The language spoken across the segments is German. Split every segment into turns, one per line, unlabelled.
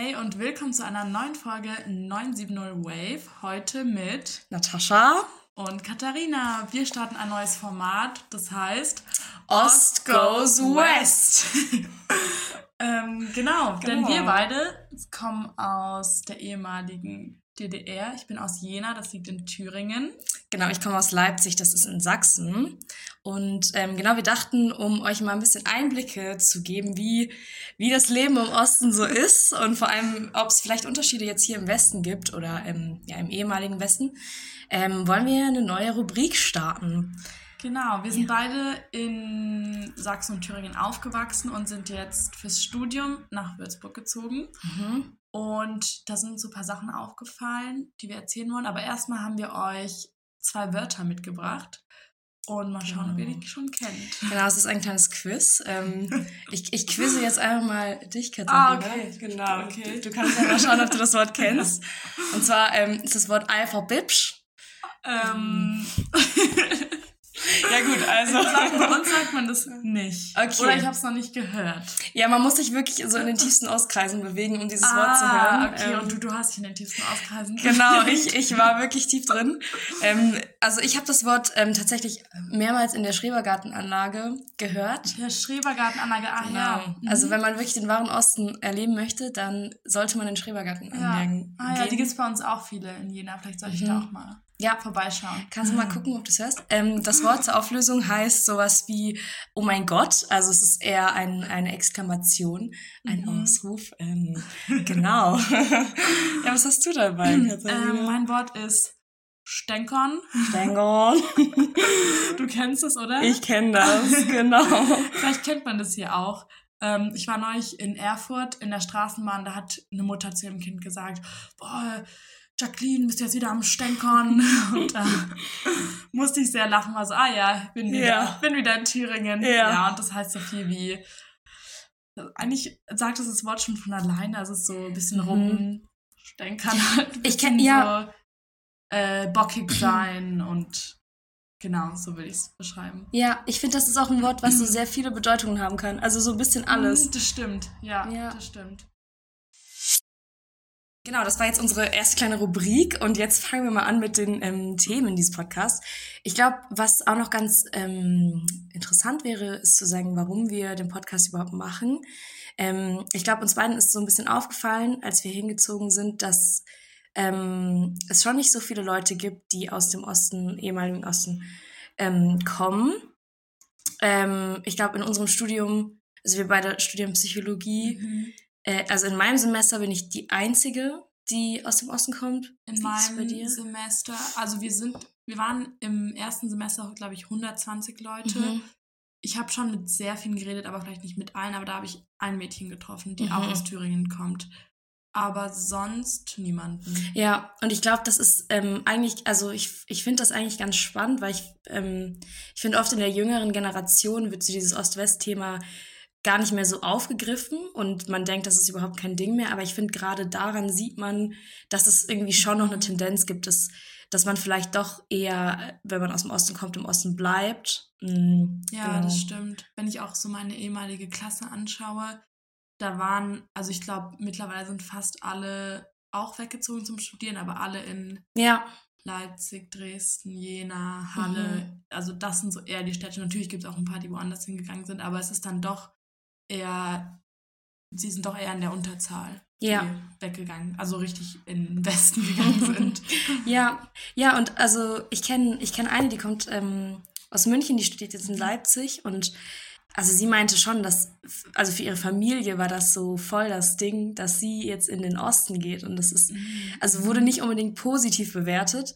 Hey und willkommen zu einer neuen Folge 970 Wave. Heute mit
Natascha
und Katharina. Wir starten ein neues Format, das heißt
Ost goes West.
ähm, genau,
Genau.
denn wir beide kommen aus der ehemaligen DDR. Ich bin aus Jena, das liegt in Thüringen.
Genau, ich komme aus Leipzig, das ist in Sachsen. Und ähm, genau, wir dachten, um euch mal ein bisschen Einblicke zu geben, wie, wie das Leben im Osten so ist und vor allem, ob es vielleicht Unterschiede jetzt hier im Westen gibt oder im, ja, im ehemaligen Westen, ähm, wollen wir eine neue Rubrik starten.
Genau, wir sind beide in Sachsen und Thüringen aufgewachsen und sind jetzt fürs Studium nach Würzburg gezogen.
Mhm.
Und da sind uns so ein paar Sachen aufgefallen, die wir erzählen wollen. Aber erstmal haben wir euch zwei Wörter mitgebracht. Und mal schauen, ob ihr die schon kennt.
Genau, es ist ein kleines Quiz. Ähm, ich, ich quizze jetzt einfach mal dich, Katharina.
Ah, okay.
Genau.
Okay.
Du kannst ja mal schauen, ob du das Wort kennst. Und zwar ähm, ist das Wort Alpha-Bipsch.
Ähm,
Ja gut, also...
sagen, bei uns sagt man das nicht.
Okay.
Oder ich habe es noch nicht gehört.
Ja, man muss sich wirklich so in den tiefsten Ostkreisen bewegen, um dieses Wort zu
Ah,
hören.
okay.
Ähm,
und du, du hast dich in den tiefsten Auskreisen.
Genau, ich, ich war wirklich tief drin. Ähm, also ich habe das Wort ähm, tatsächlich mehrmals in der Schrebergartenanlage gehört.
Der Schrebergartenanlage, ah ja.
Genau. Also wenn man wirklich den wahren Osten erleben möchte, dann sollte man in
ja.
Schrebergartenanlagen
Ah ja, die
gehen.
gibt es bei uns auch viele in Jena. Vielleicht sollte ich
Mhm.
da auch mal
Ja,
vorbeischauen.
kannst du mal gucken, ob du es hörst. Ähm, das Wort zur Auflösung heißt sowas wie Oh mein Gott. Also es ist eher ein, eine Exklamation, ein
Mhm.
Ausruf. Ähm, genau. ja, was hast du dabei,
Ähm, mein Wort ist Stänkern.
Stängel.
Du kennst es, oder?
Ich kenne das, genau.
Vielleicht kennt man das hier auch. Ähm, ich war neulich in Erfurt in der Straßenbahn, da hat eine Mutter zu ihrem Kind gesagt, boah, Jacqueline, bist du jetzt wieder am Stänkern? Und da musste ich sehr lachen, war so, ah ja, bin wieder,
Ja.
bin wieder in Thüringen.
Ja.
und das heißt so viel wie, eigentlich sagt es das Wort schon von alleine, also so ein bisschen
Mhm.
rumstänkern halt.
Ich kenn-
bisschen
ja.
So, äh, bockig sein und genau, so will ich es beschreiben.
Ja, ich finde, das ist auch ein Wort, was so sehr viele Bedeutungen haben kann. Also so ein bisschen alles.
Mm, Das stimmt, ja,
Ja.
das stimmt.
Genau, das war jetzt unsere erste kleine Rubrik und jetzt fangen wir mal an mit den ähm, Themen dieses Podcasts. Ich glaube, was auch noch ganz ähm, interessant wäre, ist zu sagen, warum wir den Podcast überhaupt machen. Ähm, ich glaube, uns beiden ist so ein bisschen aufgefallen, als wir hingezogen sind, dass ähm, es schon nicht so viele Leute gibt, die aus dem Osten, ehemaligen Osten, ähm, kommen. Ähm, ich glaube, in unserem Studium, also wir beide studieren Psychologie,
Mhm.
Äh, also in meinem Semester bin ich die Einzige, die aus dem Osten kommt.
In meinem? Semester, also wir sind, wir waren im ersten Semester, glaube ich, 120 Leute.
Mhm.
Ich habe schon mit sehr vielen geredet, aber vielleicht nicht mit allen, aber da habe ich ein Mädchen getroffen, die
Mhm.
auch aus Thüringen kommt. Aber sonst niemanden.
Ja, und ich glaube, das ist ähm, eigentlich, also ich, ich finde das eigentlich ganz spannend, weil ich, ähm, ich finde oft in der jüngeren Generation wird so dieses Ost-West-Thema gar nicht mehr so aufgegriffen und man denkt, das ist überhaupt kein Ding mehr. Aber ich finde, gerade daran sieht man, dass es irgendwie schon noch eine Tendenz gibt, dass, dass man vielleicht doch eher, wenn man aus dem Osten kommt, im Osten bleibt. Mm,
Ja,
genau.
das stimmt. Wenn ich auch so meine ehemalige Klasse anschaue, da waren, also ich glaube, mittlerweile sind fast alle auch weggezogen zum Studieren, aber alle in
Ja,
Leipzig, Dresden, Jena, Halle. Also das sind so eher die Städte. Natürlich gibt es auch ein paar, die woanders hingegangen sind, aber es ist dann doch eher, sie sind doch eher in der Unterzahl,
Ja.
weggegangen, also richtig in den Westen gegangen sind.
Ja, ja, und also ich kenne ich kenn eine, die kommt ähm, aus München, die studiert jetzt in Leipzig und also sie meinte schon, dass, also für ihre Familie war das so voll das Ding, dass sie jetzt in den Osten geht und das ist, also wurde nicht unbedingt positiv bewertet.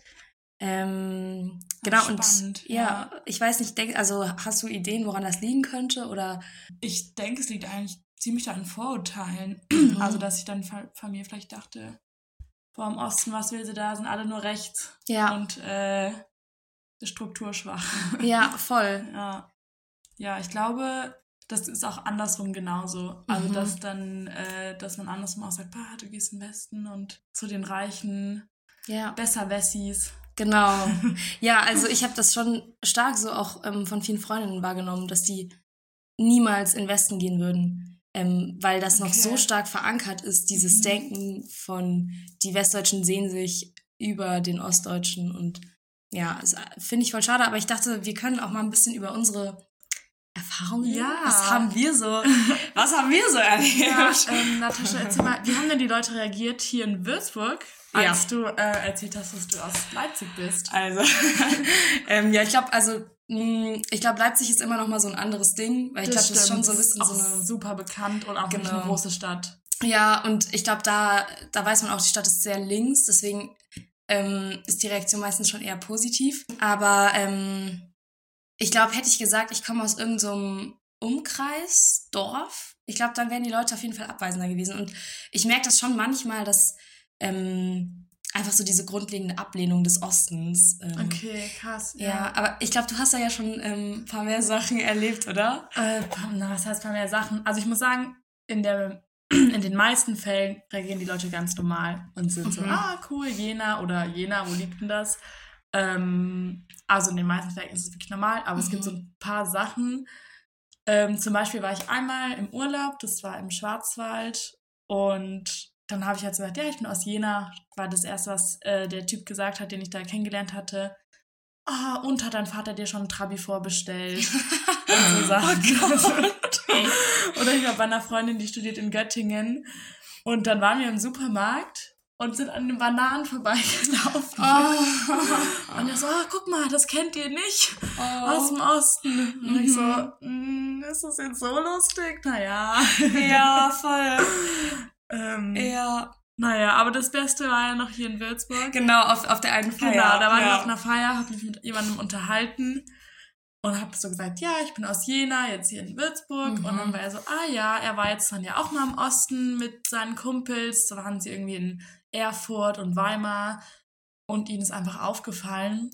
Ähm, genau, und
Spannend,
ja,
ja.
ich weiß nicht, denk, also hast du Ideen, woran das liegen könnte oder?
Ich denke, es liegt eigentlich ziemlich an Vorurteilen.
Mhm.
Also, dass ich dann Fa- Familie vielleicht dachte, boah, im Osten, was will sie da, sind alle nur rechts
Ja,
und äh, strukturschwach.
ja, voll.
Ja. Ja, ich glaube, das ist auch andersrum genauso. Also,
Mhm.
dass dann, äh, dass man andersrum auch sagt, bah, du gehst in den Westen und zu den Reichen,
Ja.
besser Wessis.
Genau. Ja, also ich habe das schon stark so auch ähm, von vielen Freundinnen wahrgenommen, dass die niemals in den Westen gehen würden. ähm, weil das noch
Okay.
so stark verankert ist, dieses
Mhm.
Denken von die Westdeutschen sehen sich über den Ostdeutschen und ja, äh, finde ich voll schade, aber ich dachte, wir können auch mal ein bisschen über unsere Erfahrungen.
Ja.
Was haben wir so, was haben wir so erlebt?
Ja, ähm, Natascha, erzähl mal, wie haben denn die Leute reagiert hier in Würzburg,
Ja.
als du äh, erzählt hast, dass du aus Leipzig bist?
Also, ähm, ja, ich glaube, also, mh, ich glaube, Leipzig ist immer noch mal so ein anderes Ding, weil ich glaube, das ist schon so ein bisschen so eine.
super bekannt und auch
Genau.
eine große Stadt.
Ja, und ich glaube, da, da weiß man auch, die Stadt ist sehr links, deswegen ähm, ist die Reaktion meistens schon eher positiv. Aber ähm, ich glaube, hätte ich gesagt, ich komme aus irgendeinem so Umkreis, Dorf, ich glaube, dann wären die Leute auf jeden Fall abweisender gewesen. Und ich merke das schon manchmal, dass ähm, einfach so diese grundlegende Ablehnung des Ostens. Ähm,
Okay, krass.
Ja, aber ich glaube, du hast da ja schon ähm, ein paar mehr Sachen erlebt, oder?
Äh, na, was heißt paar mehr Sachen? Also ich muss sagen, in der in den meisten Fällen reagieren die Leute ganz normal und sind so,
Mhm.
ah, cool, Jena oder Jena, wo liegt denn das? Ähm, also in den meisten Fällen ist es wirklich normal, aber es gibt
Mhm.
so ein paar Sachen. Ähm, zum Beispiel war ich einmal im Urlaub, das war im Schwarzwald und dann habe ich halt so gesagt, ja, ich bin aus Jena, war das erste, was äh, der Typ gesagt hat, den ich da kennengelernt hatte. Ah, und hat dein Vater dir schon ein Trabi vorbestellt? und so Sachen. Oder ich war bei einer Freundin, die studiert in Göttingen. Und dann waren wir im Supermarkt und sind an den Bananen vorbeigelaufen.
Oh.
Und er so, ah, guck mal, das kennt ihr nicht.
Oh.
Aus dem Osten. Und ich so. "Mm, ist das jetzt so lustig? Naja.
Ja, voll.
Ähm,
Ja.
Naja, aber das Beste war ja noch hier in Würzburg.
Genau, auf, auf der einen Feier.
Genau, da wir
ja.
auf einer Feier, habe mich mit jemandem unterhalten und habe so gesagt, ja, ich bin aus Jena, jetzt hier in Würzburg.
Mhm.
Und dann war er so, ah ja, er war jetzt dann ja auch mal im Osten mit seinen Kumpels. Da waren sie irgendwie in Erfurt und Weimar. Und ihnen ist einfach aufgefallen,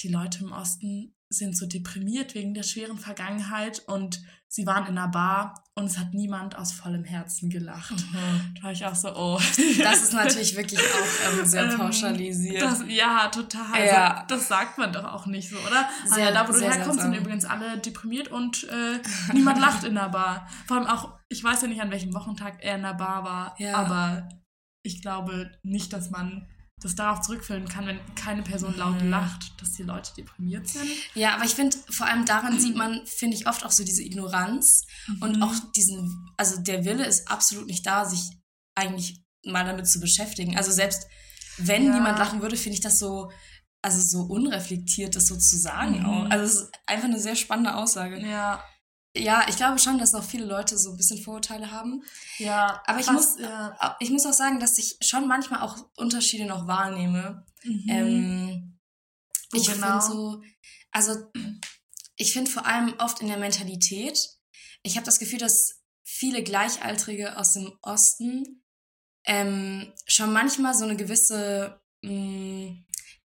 die Leute im Osten sind so deprimiert wegen der schweren Vergangenheit und sie waren in einer Bar und es hat niemand aus vollem Herzen gelacht.
Mhm.
Da war ich auch so, oh.
Das ist natürlich wirklich auch ähm, sehr
Ähm,
pauschalisiert.
Das, ja, total.
Ja.
Also, das sagt man doch auch nicht so, oder?
Sehr-
ah, ja, da, wo du
sehr
herkommst, sind übrigens alle deprimiert und äh, niemand lacht in der Bar. Vor allem auch, ich weiß ja nicht, an welchem Wochentag er in der Bar war,
Ja.
aber ich glaube nicht, dass man das darauf zurückführen kann, wenn keine Person laut
Mhm.
lacht, dass die Leute deprimiert sind.
Ja, aber ich finde, vor allem daran sieht man, finde ich, oft auch so diese Ignoranz und
Mhm.
auch diesen, also der Wille ist absolut nicht da, sich eigentlich mal damit zu beschäftigen. Also selbst wenn
Ja.
niemand lachen würde, finde ich das so, also so unreflektiert, das so zu sagen
Mhm.
auch. Also es ist einfach eine sehr spannende Aussage.
Ja,
Ja, ich glaube schon, dass noch viele Leute so ein bisschen Vorurteile haben.
ja.
Aber ich
fast,
muss,
ja.
ich muss auch sagen, dass ich schon manchmal auch Unterschiede noch wahrnehme.
Mhm.
Ähm, ich
genau?
finde so, also ich finde vor allem oft in der Mentalität, ich habe das Gefühl, dass viele Gleichaltrige aus dem Osten ähm, schon manchmal so eine gewisse, mh,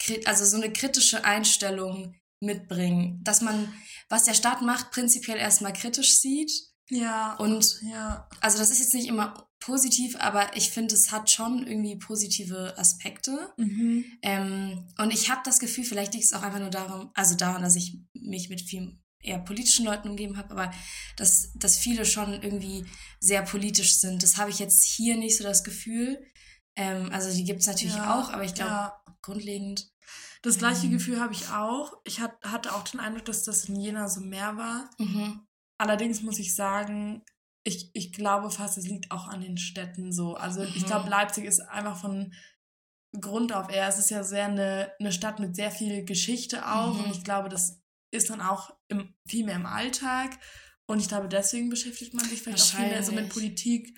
kri- also so eine kritische Einstellung mitbringen, dass man, was der Staat macht, prinzipiell erstmal kritisch sieht.
ja,
Und
ja.
also das ist jetzt nicht immer positiv, aber ich finde, es hat schon irgendwie positive Aspekte.
Mhm.
Ähm, und ich habe das Gefühl, vielleicht liegt es auch einfach nur darum, also daran, dass ich mich mit vielen eher politischen Leuten umgeben habe, aber dass, dass viele schon irgendwie sehr politisch sind. Das habe ich jetzt hier nicht so das Gefühl. Ähm, also die gibt es natürlich
Ja,
auch, aber ich glaube,
ja.
grundlegend.
Das gleiche
Ähm.
Gefühl habe ich auch. Ich hat, hatte auch den Eindruck, dass das in Jena so mehr war.
Mhm.
Allerdings muss ich sagen, ich, ich glaube fast, es liegt auch an den Städten so. Also ich
Mhm.
glaube, Leipzig ist einfach von Grund auf eher, es ist ja sehr eine, eine Stadt mit sehr viel Geschichte auch.
Mhm.
Und ich glaube, das ist dann auch im, viel mehr im Alltag. Und ich glaube, deswegen beschäftigt man sich vielleicht auch viel mehr so mit. Politik.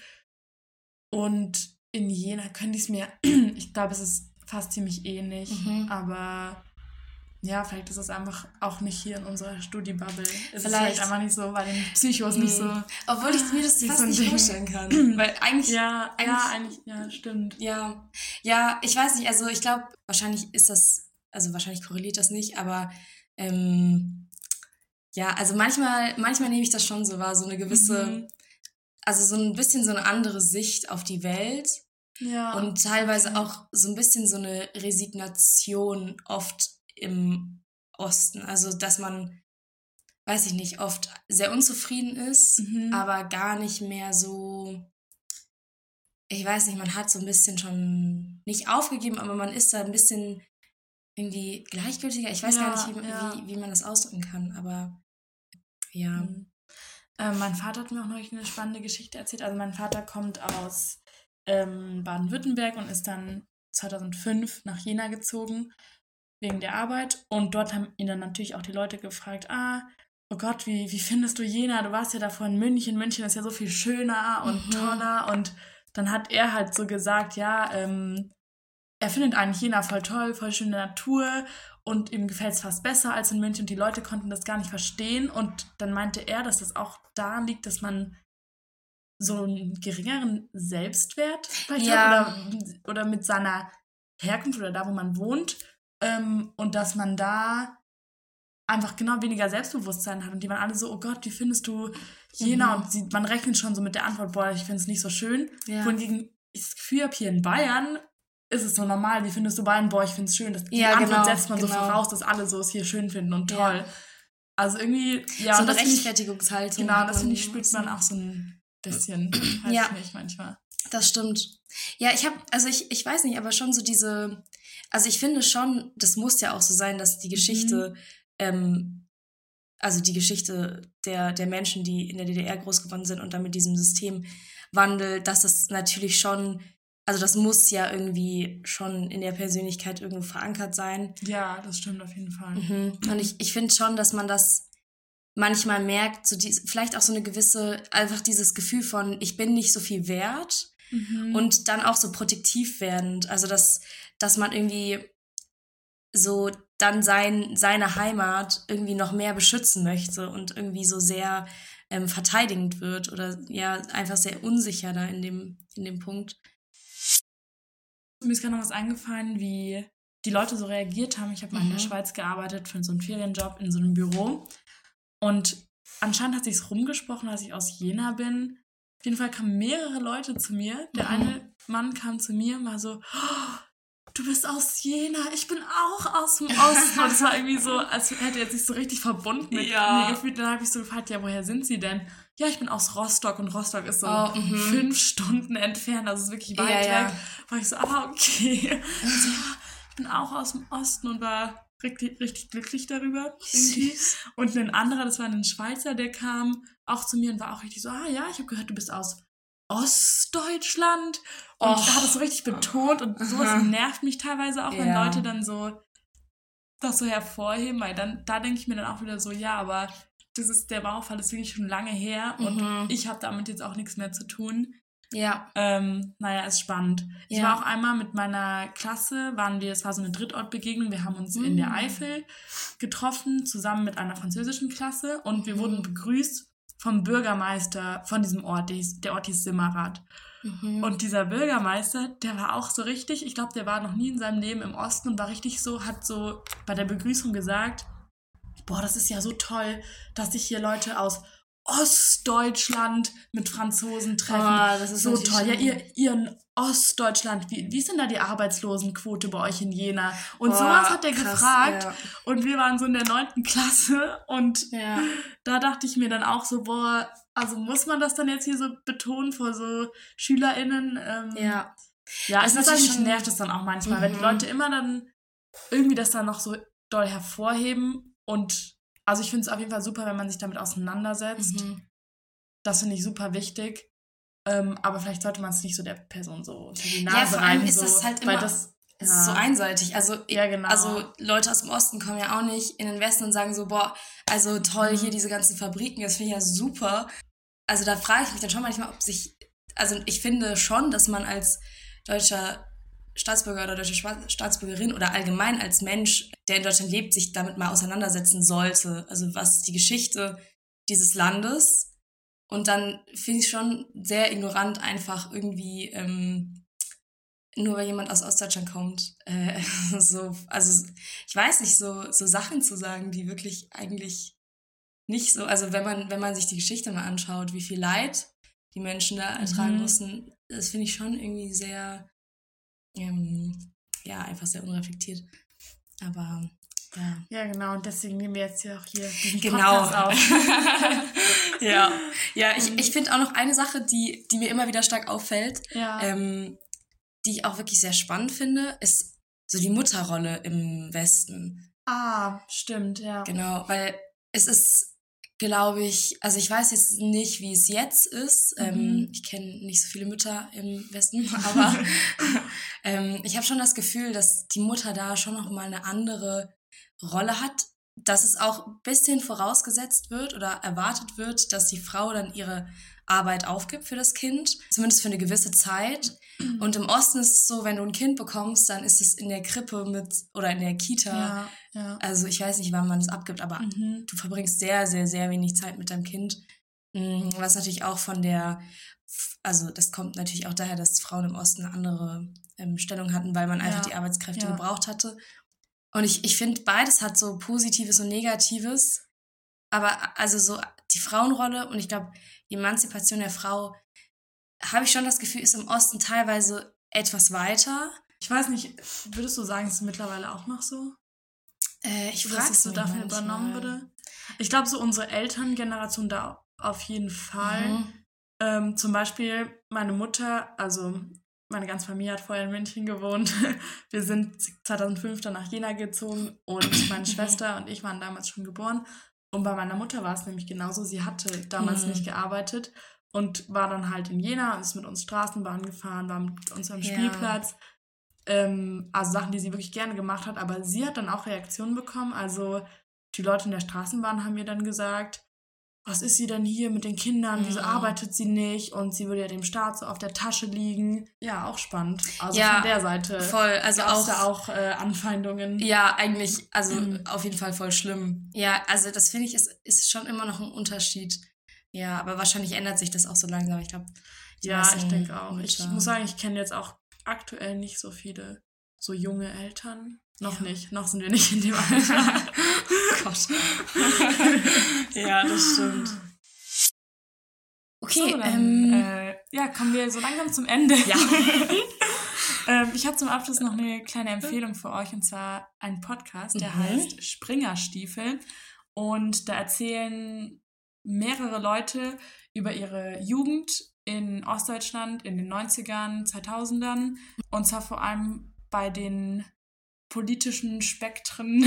Und in Jena könnte ich es mir, ich glaube, es ist fast ziemlich ähnlich.
Mhm.
Aber ja, vielleicht ist es einfach auch nicht hier in unserer Studi-Bubble. Es ist
Vielleicht.
vielleicht einfach nicht so, bei den Psychos nicht so.
Mhm. Obwohl ich mir das fast
so
nicht
Ding.
vorstellen kann. Weil eigentlich
Ja,
eigentlich-
ja, eigentlich, ja, stimmt.
Ja, ja, ich weiß nicht, also ich glaube, wahrscheinlich ist das, also wahrscheinlich korreliert das nicht, aber ähm, ja, also manchmal, manchmal nehme ich das schon so wahr, so eine gewisse,
Mhm.
also so ein bisschen so eine andere Sicht auf die Welt
Ja.
und teilweise auch so ein bisschen so eine Resignation oft im Osten, also dass man weiß ich nicht, oft sehr unzufrieden ist,
Mhm.
aber gar nicht mehr so, ich weiß nicht, man hat so ein bisschen schon nicht aufgegeben, aber man ist da ein bisschen irgendwie gleichgültiger. Ich weiß
Ja,
gar nicht, wie,
ja.
wie, wie man das ausdrücken kann, aber ja.
Mhm. Äh, mein Vater hat mir auch neulich eine spannende Geschichte erzählt. Also mein Vater kommt aus ähm, Baden-Württemberg und ist dann 2005 nach Jena gezogen wegen der Arbeit. Und dort haben ihn dann natürlich auch die Leute gefragt, ah, oh Gott, wie, wie findest du Jena? Du warst ja davor in München. München ist ja so viel schöner und
Mhm.
toller. Und dann hat er halt so gesagt, ja, ähm, er findet eigentlich Jena voll toll, voll schöne Natur und ihm gefällt es fast besser als in München und die Leute konnten das gar nicht verstehen und dann meinte er, dass das auch daran liegt, dass man so einen geringeren Selbstwert vielleicht
Ja.
hat oder, oder mit seiner Herkunft oder da, wo man wohnt ähm, und dass man da einfach genau weniger Selbstbewusstsein hat und die waren alle so, oh Gott, wie findest du Jena?
Mhm.
Und sie, man rechnet schon so mit der Antwort, boah, ich finde es nicht so schön.
Ja.
Wohingegen ich das Gefühl habe, hier in Bayern ist es so normal, wie findest du Bayern? Boah, ich finde es schön. Das, die
Ja,
Antwort
genau,
setzt man so
genau.
voraus, dass alle so es hier schön finden und
Ja.
toll. Also irgendwie, ja,
so
und
eine
ich,
Rechtfertigungshaltung.
genau, das finde ich, spürt man auch so ein bisschen, weiß
Ja.
ich nicht, manchmal.
Das stimmt. Ja, ich habe, also ich, ich weiß nicht, aber schon so diese, also ich finde schon, das muss ja auch so sein, dass die Geschichte, ähm, also die Geschichte der, der Menschen, die in der DDR groß geworden sind und dann mit diesem Systemwandel, dass das natürlich schon, also das muss ja irgendwie schon in der Persönlichkeit irgendwo verankert sein.
Ja, das stimmt auf jeden Fall.
Mhm. Und ich, ich finde schon, dass man das manchmal merkt, so die, vielleicht auch so eine gewisse, einfach dieses Gefühl von, ich bin nicht so viel wert
Mhm.
und dann auch so protektiv werdend. Also, dass, dass man irgendwie so dann sein, seine Heimat irgendwie noch mehr beschützen möchte und irgendwie so sehr ähm, verteidigend wird oder ja, einfach sehr unsicher da in dem, in dem Punkt.
Mir ist gerade noch was eingefallen, wie die Leute so reagiert haben. Ich habe mal in der
Mhm.
Schweiz gearbeitet für so einen Ferienjob in so einem Büro. Und anscheinend hat sich's rumgesprochen, dass ich aus Jena bin. Auf jeden Fall kamen mehrere Leute zu mir. Der
Mhm.
eine Mann kam zu mir und war so, "Oh, du bist aus Jena, ich bin auch aus dem Osten. Und es war irgendwie so, als hätte er sich so richtig verbunden mit
Ja.
mir gefühlt. Dann habe ich so gefragt, ja, woher sind sie denn? Ja, ich bin aus Rostock und Rostock ist so
Oh, mhm.
fünf Stunden entfernt, also es ist wirklich weit
Ja,
weg.
ja.
War ich so, ah, okay. so, ja, ich bin auch aus dem Osten und war richtig, richtig glücklich darüber. Irgendwie.
Süß.
Und ein anderer, das war ein Schweizer, der kam auch zu mir und war auch richtig so, ah ja, ich habe gehört, du bist aus Ostdeutschland. Und
Oh.
hat es so richtig betont und sowas
Aha.
nervt mich teilweise auch, wenn
Ja.
Leute dann so das so hervorheben, weil dann, da denke ich mir dann auch wieder so, ja, aber das ist, der Mauerfall ist wirklich schon lange her und
Mhm.
ich habe damit jetzt auch nichts mehr zu tun.
Ja.
Ähm, naja, ist spannend. Ich
Ja.
war auch einmal mit meiner Klasse, waren wir, es war so eine Drittortbegegnung, wir haben uns in der
Mhm.
Eifel getroffen, zusammen mit einer französischen Klasse und wir
Mhm.
wurden begrüßt vom Bürgermeister von diesem Ort, der Ort hieß Simmerath.
Mhm.
Und dieser Bürgermeister, der war auch so richtig, ich glaube, der war noch nie in seinem Leben im Osten und war richtig so, hat so bei der Begrüßung gesagt, boah, das ist ja so toll, dass sich hier Leute aus Ostdeutschland mit Franzosen treffen.
Oh, das ist
so toll. Ja,
schon-
ihr, ihr in Ostdeutschland, wie, wie ist denn da die Arbeitslosenquote bei euch in Jena? Und
Boah,
sowas hat er
krass,
gefragt.
Ja.
Und wir waren so in der neunten Klasse und
ja.
da dachte ich mir dann auch so, boah, also muss man das dann jetzt hier so betonen vor so SchülerInnen? Ähm,
ja.
ja,
Das
es
ist
ist
schon-
nervt es dann auch manchmal, wenn die
Mhm.
Leute immer dann irgendwie das dann noch so doll hervorheben und also ich finde es auf jeden Fall super, wenn man sich damit auseinandersetzt.
Mhm.
Das finde ich super wichtig. Ähm, aber vielleicht sollte man es nicht so der Person so unter die
Ja,
Nase
vor allem
reiben.
ist
so,
das halt
weil
immer-
das, ja,
ist so einseitig. Also,
Ja, genau.
also Leute aus dem Osten kommen ja auch nicht in den Westen und sagen so, boah, also toll,
Mhm.
hier diese ganzen Fabriken, das finde ich ja super. Also da frage ich mich dann schon manchmal, ob sich, also ich finde schon, dass man als deutscher Staatsbürger oder deutsche Staatsbürgerin oder allgemein als Mensch, der in Deutschland lebt, sich damit mal auseinandersetzen sollte. Also was ist die Geschichte dieses Landes? Und dann finde ich schon sehr ignorant einfach irgendwie ähm, nur weil jemand aus Ostdeutschland kommt, äh, so, also ich weiß nicht, so, so Sachen zu sagen, die wirklich eigentlich nicht so, also wenn man, wenn man sich die Geschichte mal anschaut, wie viel Leid die Menschen da ertragen
Mhm.
mussten, das finde ich schon irgendwie sehr, ähm, ja, einfach sehr unreflektiert. Aber Ja.
Ja, genau. Und deswegen nehmen wir jetzt hier auch hier diesen
Genau.
Podcast auf.
ja, ja, ich, ich finde auch noch eine Sache, die, die mir immer wieder stark auffällt,
ja.
ähm, die ich auch wirklich sehr spannend finde, ist so die Mutterrolle im Westen.
ah, stimmt, ja.
Genau, weil es ist, glaube ich, also ich weiß jetzt nicht, wie es jetzt ist.
Mhm.
Ähm, ich kenne nicht so viele Mütter im Westen, aber ähm, ich habe schon das Gefühl, dass die Mutter da schon noch mal eine andere Rolle hat, dass es auch ein bisschen vorausgesetzt wird oder erwartet wird, dass die Frau dann ihre Arbeit aufgibt für das Kind, zumindest für eine gewisse Zeit. Und im Osten ist es so, wenn du ein Kind bekommst, dann ist es in der Krippe mit oder in der Kita.
Ja, ja.
Also ich weiß nicht, wann man es abgibt, aber
Mhm.
du verbringst sehr, sehr, sehr wenig Zeit mit deinem Kind. Mm, Was natürlich auch von der, also das kommt natürlich auch daher, dass Frauen im Osten eine andere ähm, Stellung hatten, weil man einfach
Ja,
die Arbeitskräfte gebraucht hatte. Und ich, ich finde, beides hat so Positives und Negatives. Aber also so die Frauenrolle und ich glaube, die Emanzipation der Frau, habe ich schon das Gefühl, ist im Osten teilweise etwas weiter.
Ich weiß nicht, würdest du sagen, ist es mittlerweile auch noch so?
Äh, ich frage
es so dafür übernommen wurde? Ich glaube, so unsere Elterngeneration da auf jeden Fall.
Mhm.
Ähm, zum Beispiel meine Mutter, also meine ganze Familie hat vorher in München gewohnt. Wir sind 2005 dann nach Jena gezogen und meine Schwester und ich waren damals schon geboren. Und bei meiner Mutter war es nämlich genauso. Sie hatte damals
Mhm.
nicht gearbeitet und war dann halt in Jena und ist mit uns Straßenbahn gefahren, war mit uns am
Ja.
Spielplatz. Ähm, also Sachen, die sie wirklich gerne gemacht hat. Aber sie hat dann auch Reaktionen bekommen. Also die Leute in der Straßenbahn haben mir dann gesagt, was ist sie denn hier mit den Kindern? Wieso
Mhm.
arbeitet sie nicht? Und sie würde ja dem Staat so auf der Tasche liegen. Ja, auch spannend. Also
Ja,
von der Seite
Voll, also auch,
da auch äh, Anfeindungen.
Ja, eigentlich, also
Mhm.
auf jeden Fall voll schlimm. Ja, also das finde ich, ist, ist schon immer noch ein Unterschied. Ja, aber wahrscheinlich ändert sich das auch so langsam. Ich glaube,
Ja, ich denke auch. Ich muss sagen, ich kenne jetzt auch aktuell nicht so viele so junge Eltern. Noch
Ja.
nicht. Noch sind wir nicht in dem Alter.
Gott. ja, das stimmt. Okay,
so, dann,
ähm,
äh, ja, kommen wir so langsam zum Ende.
Ja.
ähm, ich habe zum Abschluss noch eine kleine Empfehlung für euch und zwar einen Podcast, der
Mhm.
heißt Springerstiefel. Und da erzählen mehrere Leute über ihre Jugend in Ostdeutschland in den 90ern, 2000ern und zwar vor allem bei den politischen Spektren.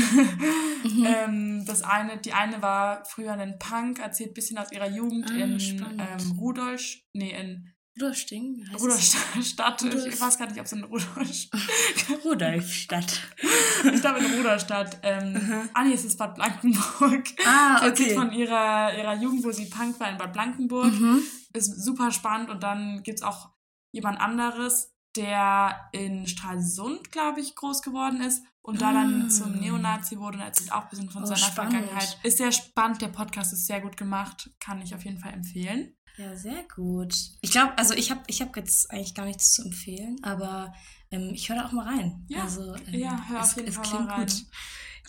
Mhm.
ähm, das eine, die eine war früher ein Punk, erzählt ein bisschen aus ihrer Jugend
Ah,
in ähm, Rudolf, nee, in
Rudolf Sting? heißt es?
Rudolstadt. Ich
Rudolf.
weiß gar nicht, ob es in Rudolf.
Rudolfstadt.
ich glaube in Rudolstadt. Ähm,
Mhm.
ah nee, es ist Bad Blankenburg.
Ah, okay.
von ihrer, ihrer Jugend, wo sie Punk war in Bad Blankenburg.
Mhm.
Ist super spannend. Und dann gibt es auch jemand anderes, der in Stralsund, glaube ich, groß geworden ist und da
Ah.
dann zum Neonazi wurde und erzählt auch ein bisschen von
Oh,
seiner
spannend.
Vergangenheit. Ist sehr spannend. Der Podcast ist sehr gut gemacht. Kann ich auf jeden Fall empfehlen.
Ja, sehr gut. Ich glaube, also ich habe ich hab jetzt eigentlich gar nichts zu empfehlen, aber ähm, ich höre da auch mal rein.
Ja,
also, ähm,
ja, hör
es,
auf jeden
es
Fall
klingt
mal rein.
gut.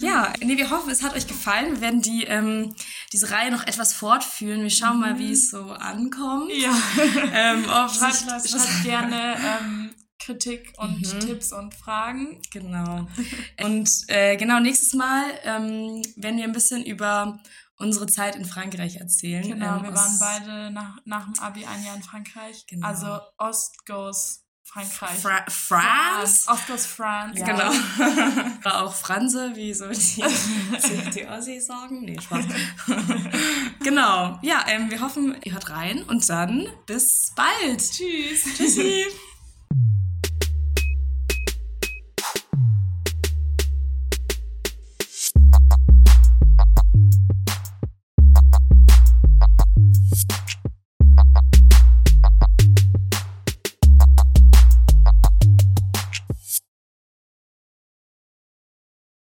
Ja, nee, wir hoffen, es hat euch gefallen. Wir werden die, ähm, diese Reihe noch etwas fortführen. Wir schauen mal, wie es so ankommt.
Ja.
Ähm, ob
Schreibt, schreibt gerne ähm, Kritik und
Mhm.
Tipps und Fragen.
Genau. Und äh, genau, nächstes Mal ähm, werden wir ein bisschen über unsere Zeit in Frankreich erzählen.
Genau,
ähm,
wir waren beide nach, nach dem Abi ein Jahr in Frankreich.
Genau.
Also Ost goes Frankreich.
Fra France.
Ost goes France.
Genau. War auch Franse, wie so die, die, die Ossis sagen. Nee, Spaß. genau. Ja, ähm, wir hoffen, ihr hört rein und dann bis bald.
Tschüss.
Tschüssi.